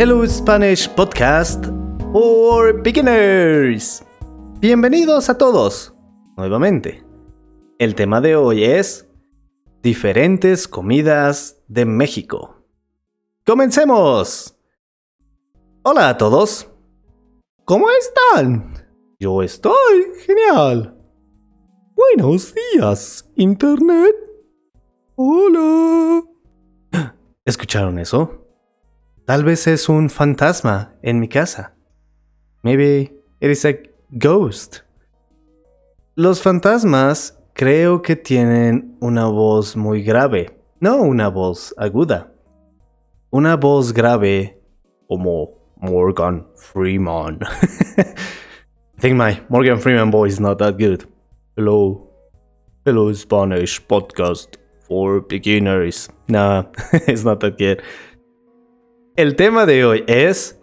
Hello Spanish Podcast for Beginners. Bienvenidos a todos nuevamente. El tema de hoy es diferentes comidas de México. ¡Comencemos! Hola a todos. ¿Cómo están? Yo estoy genial. Buenos días, Internet. Hola. ¿Escucharon eso? Tal vez es un fantasma en mi casa. Maybe it is a ghost. Los fantasmas creo que tienen una voz muy grave, no una voz aguda. Una voz grave como Morgan Freeman. I think my Morgan Freeman voice is not that good. Hello. Hello Spanish podcast for beginners. No, it's not that good. El tema de hoy es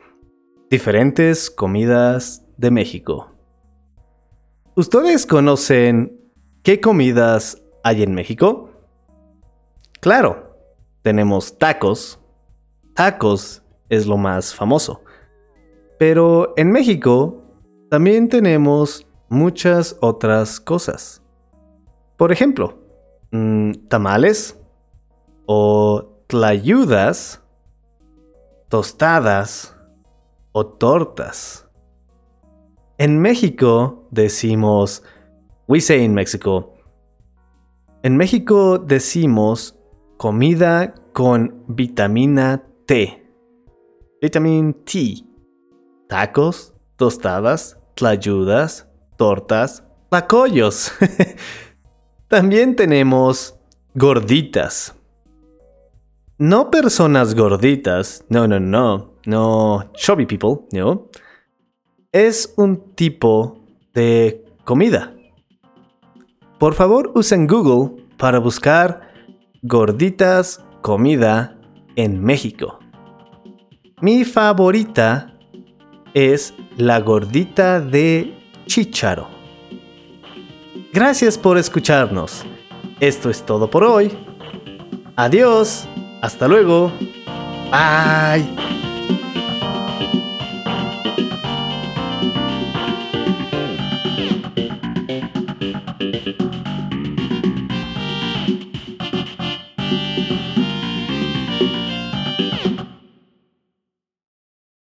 diferentes comidas de México. ¿Ustedes conocen qué comidas hay en México? Claro, tenemos tacos. Tacos es lo más famoso. Pero en México también tenemos muchas otras cosas. Por ejemplo, mm, tamales o tlayudas tostadas o tortas. En México decimos, we say in Mexico, en México decimos comida con vitamina T. Vitamin T. Tacos, tostadas, tlayudas, tortas, pacollos. También tenemos gorditas. No personas gorditas, no, no, no, no chubby people, no. Es un tipo de comida. Por favor, usen Google para buscar gorditas comida en México. Mi favorita es la gordita de chícharo. Gracias por escucharnos. Esto es todo por hoy. Adiós. Hasta luego. Bye.